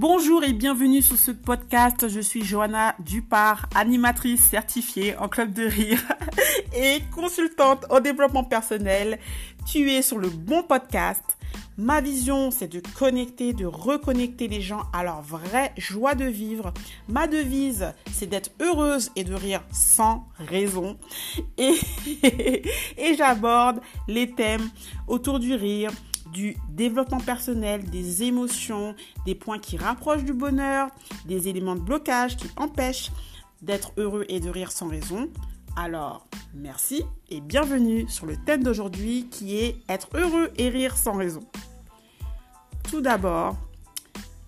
Bonjour et bienvenue sur ce podcast. Je suis Johanna Dupart, animatrice certifiée en club de rire et consultante au développement personnel. Tu es sur le bon podcast. Ma vision, c'est de connecter, de reconnecter les gens à leur vraie joie de vivre. Ma devise, c'est d'être heureuse et de rire sans raison. Et, et j'aborde les thèmes autour du rire, du développement personnel, des émotions, des points qui rapprochent du bonheur, des éléments de blocage qui empêchent d'être heureux et de rire sans raison. Alors, merci et bienvenue sur le thème d'aujourd'hui qui est être heureux et rire sans raison. Tout d'abord,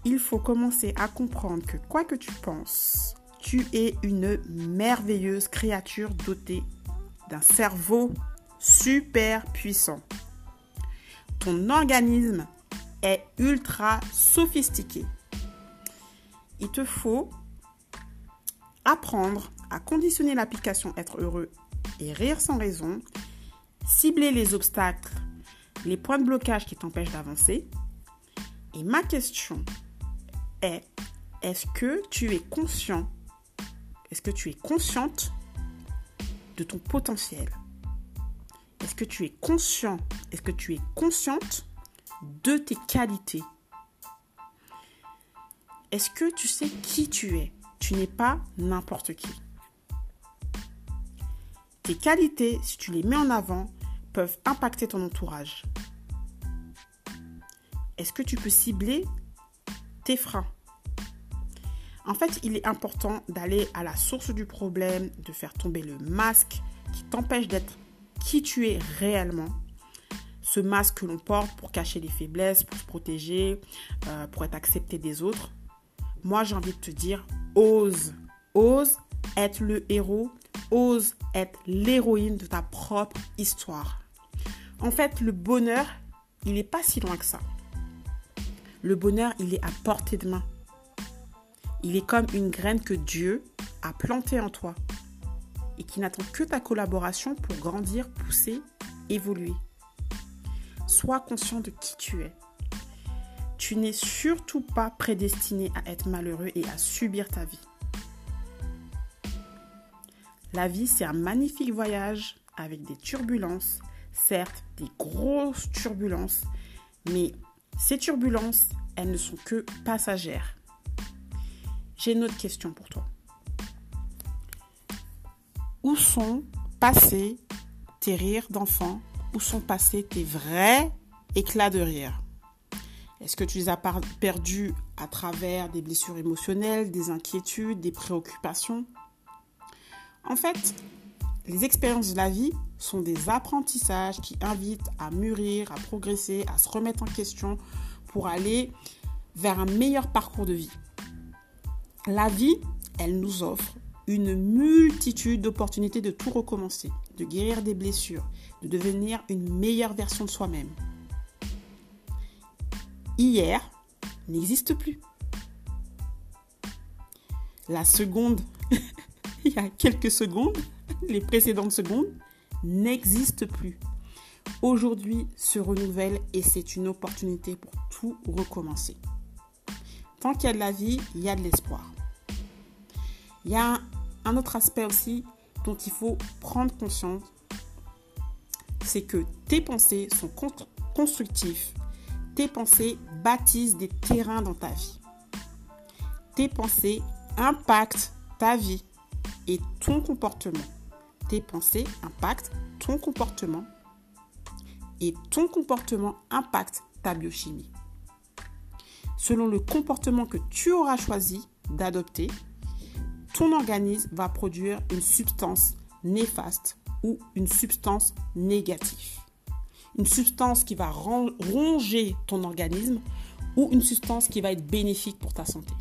il faut commencer à comprendre que quoi que tu penses, tu es une merveilleuse créature dotée d'un cerveau super puissant ton organisme est ultra sophistiqué. Il te faut apprendre à conditionner l'application être heureux et rire sans raison, cibler les obstacles, les points de blocage qui t'empêchent d'avancer. Et ma question est, est-ce que tu es conscient, est-ce que tu es consciente de ton potentiel? Est-ce que tu es conscient Est-ce que tu es consciente de tes qualités? Est-ce que tu sais qui tu es? Tu n'es pas n'importe qui. Tes qualités, si tu les mets en avant, peuvent impacter ton entourage. Est-ce que tu peux cibler tes freins? En fait, il est important d'aller à la source du problème, de faire tomber le masque qui t'empêche d'être qui tu es réellement. Ce masque que l'on porte pour cacher les faiblesses, pour se protéger, euh, pour être accepté des autres. Moi, j'ai envie de te dire, ose, ose être le héros, ose être l'héroïne de ta propre histoire. En fait, le bonheur, il n'est pas si loin que ça. Le bonheur, il est à portée de main. Il est comme une graine que Dieu a plantée en toi et qui n'attend que ta collaboration pour grandir, pousser, évoluer. Sois conscient de qui tu es. Tu n'es surtout pas prédestiné à être malheureux et à subir ta vie. La vie, c'est un magnifique voyage avec des turbulences, certes des grosses turbulences, mais ces turbulences, elles ne sont que passagères. J'ai une autre question pour toi. Où sont passés tes rires d'enfant? Où sont passés tes vrais éclats de rire? Est-ce que tu les as perdus à travers des blessures émotionnelles, des inquiétudes, des préoccupations? En fait, les expériences de la vie sont des apprentissages qui invitent à mûrir, à progresser, à se remettre en question pour aller vers un meilleur parcours de vie. La vie, elle nous offre une multitude d'opportunités de tout recommencer, de guérir des blessures, de devenir une meilleure version de soi-même. Hier n'existe plus. La seconde, il y a quelques secondes, les précédentes secondes, n'existent plus. Aujourd'hui se renouvelle et c'est une opportunité pour tout recommencer. Tant qu'il y a de la vie, il y a de l'espoir. Il y a un autre aspect aussi dont il faut prendre conscience, c'est que tes pensées sont constructives. Tes pensées bâtissent des terrains dans ta vie. Tes pensées impactent ta vie et ton comportement. Tes pensées impactent ton comportement et ton comportement impacte ta biochimie. Selon le comportement que tu auras choisi d'adopter, ton organisme va produire une substance néfaste ou une substance négative. Une substance qui va ronger ton organisme ou une substance qui va être bénéfique pour ta santé.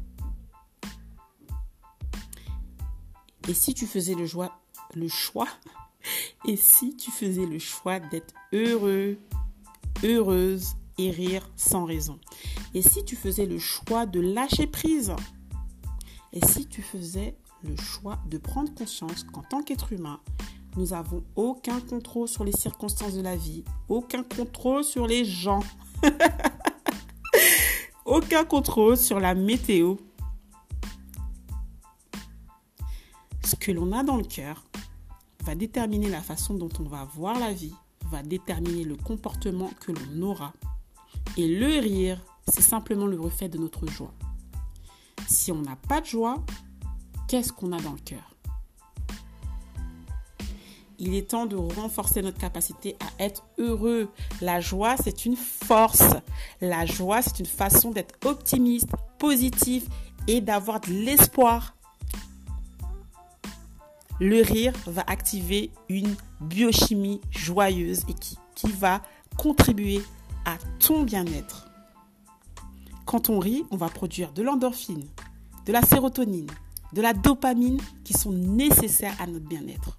Et si tu faisais le, choix, le choix, et si tu faisais le choix d'être heureux, heureuse et rire sans raison? Et si tu faisais le choix de lâcher prise? Et si tu faisais le choix de prendre conscience qu'en tant qu'être humain, nous n'avons aucun contrôle sur les circonstances de la vie, aucun contrôle sur les gens, aucun contrôle sur la météo. Ce que l'on a dans le cœur va déterminer la façon dont on va voir la vie, va déterminer le comportement que l'on aura. Et le rire, c'est simplement le reflet de notre joie. Si on n'a pas de joie, qu'est-ce qu'on a dans le cœur? Il est temps de renforcer notre capacité à être heureux. La joie, c'est une force. La joie, c'est une façon d'être optimiste, positif et d'avoir de l'espoir. Le rire va activer une biochimie joyeuse et qui, qui va contribuer à ton bien-être. Quand on rit, on va produire de l'endorphine, de la sérotonine, de la dopamine qui sont nécessaires à notre bien-être.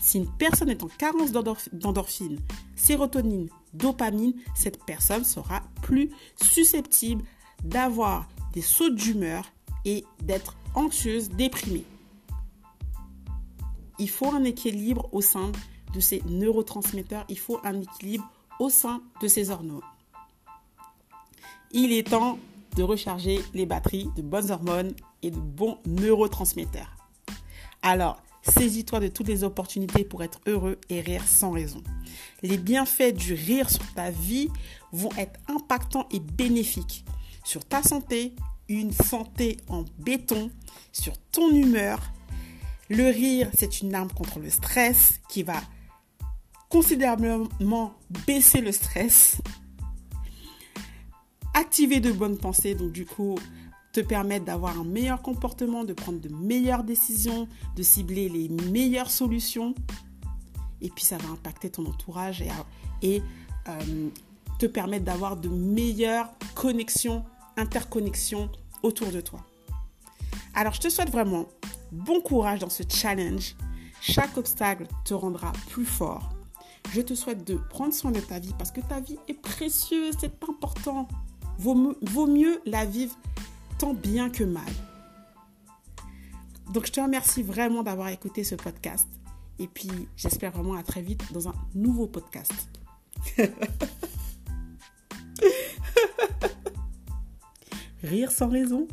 Si une personne est en carence d'endorphine, sérotonine, dopamine, cette personne sera plus susceptible d'avoir des sauts d'humeur et d'être anxieuse, déprimée. Il faut un équilibre au sein de ces neurotransmetteurs, il faut un équilibre au sein de ces hormones. Il est temps de recharger les batteries de bonnes hormones et de bons neurotransmetteurs. Alors, Saisis-toi de toutes les opportunités pour être heureux et rire sans raison. Les bienfaits du rire sur ta vie vont être impactants et bénéfiques sur ta santé, une santé en béton, sur ton humeur. Le rire, c'est une arme contre le stress qui va considérablement baisser le stress. Activer de bonnes pensées, donc du coup, te permettre d'avoir un meilleur comportement, de prendre de meilleures décisions, de cibler les meilleures solutions. Et puis ça va impacter ton entourage et, euh, te permettre d'avoir de meilleures connexions, interconnexions autour de toi. Alors je te souhaite vraiment bon courage dans ce challenge. Chaque obstacle te rendra plus fort. Je te souhaite de prendre soin de ta vie parce que ta vie est précieuse, c'est important. Vaut, vaut mieux la vivre tant bien que mal. Donc je te remercie vraiment d'avoir écouté ce podcast. Et puis j'espère vraiment à très vite dans un nouveau podcast. Rire sans raison